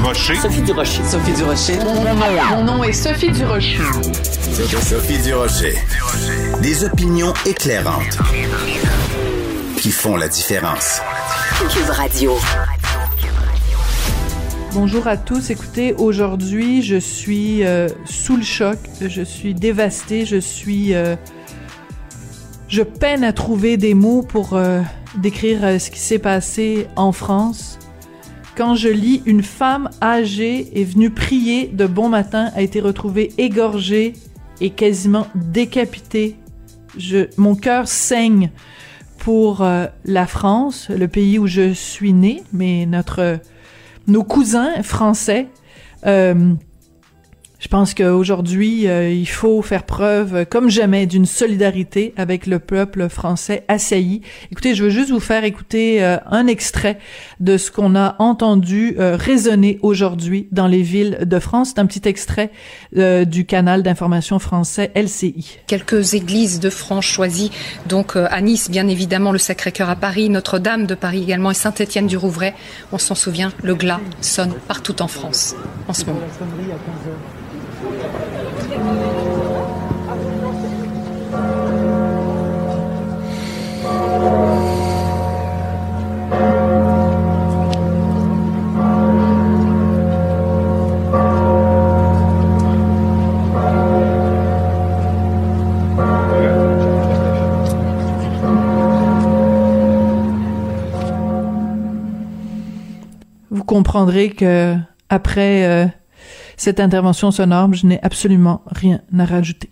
Durocher. Sophie Durocher. Sophie Durocher. Mon nom est Sophie Durocher. Sophie Durocher. Des opinions éclairantes qui font la différence. Cube Radio. Bonjour à tous. Écoutez, aujourd'hui, je suis euh, sous le choc. Je suis dévastée. Je suis. euh, je peine à trouver des mots pour euh, décrire euh, ce qui s'est passé en France. Quand je lis une femme âgée est venue prier de bon matin, a été retrouvée égorgée et quasiment décapitée. Je, mon cœur saigne pour euh, la France, le pays où je suis née, mais notre nos cousins français. Euh, je pense qu'aujourd'hui, euh, il faut faire preuve, comme jamais, d'une solidarité avec le peuple français assailli. Écoutez, je veux juste vous faire écouter euh, un extrait de ce qu'on a entendu euh, résonner aujourd'hui dans les villes de France. C'est un petit extrait du canal d'information français LCI. Quelques églises de France choisies, donc à Nice, bien évidemment, le Sacré-Cœur à Paris, Notre-Dame de Paris également et Saint-Étienne du Rouvray. On s'en souvient, le glas sonne partout en France en ce moment. Vous comprendrez que après euh, cette intervention sonore, je n'ai absolument rien à rajouter.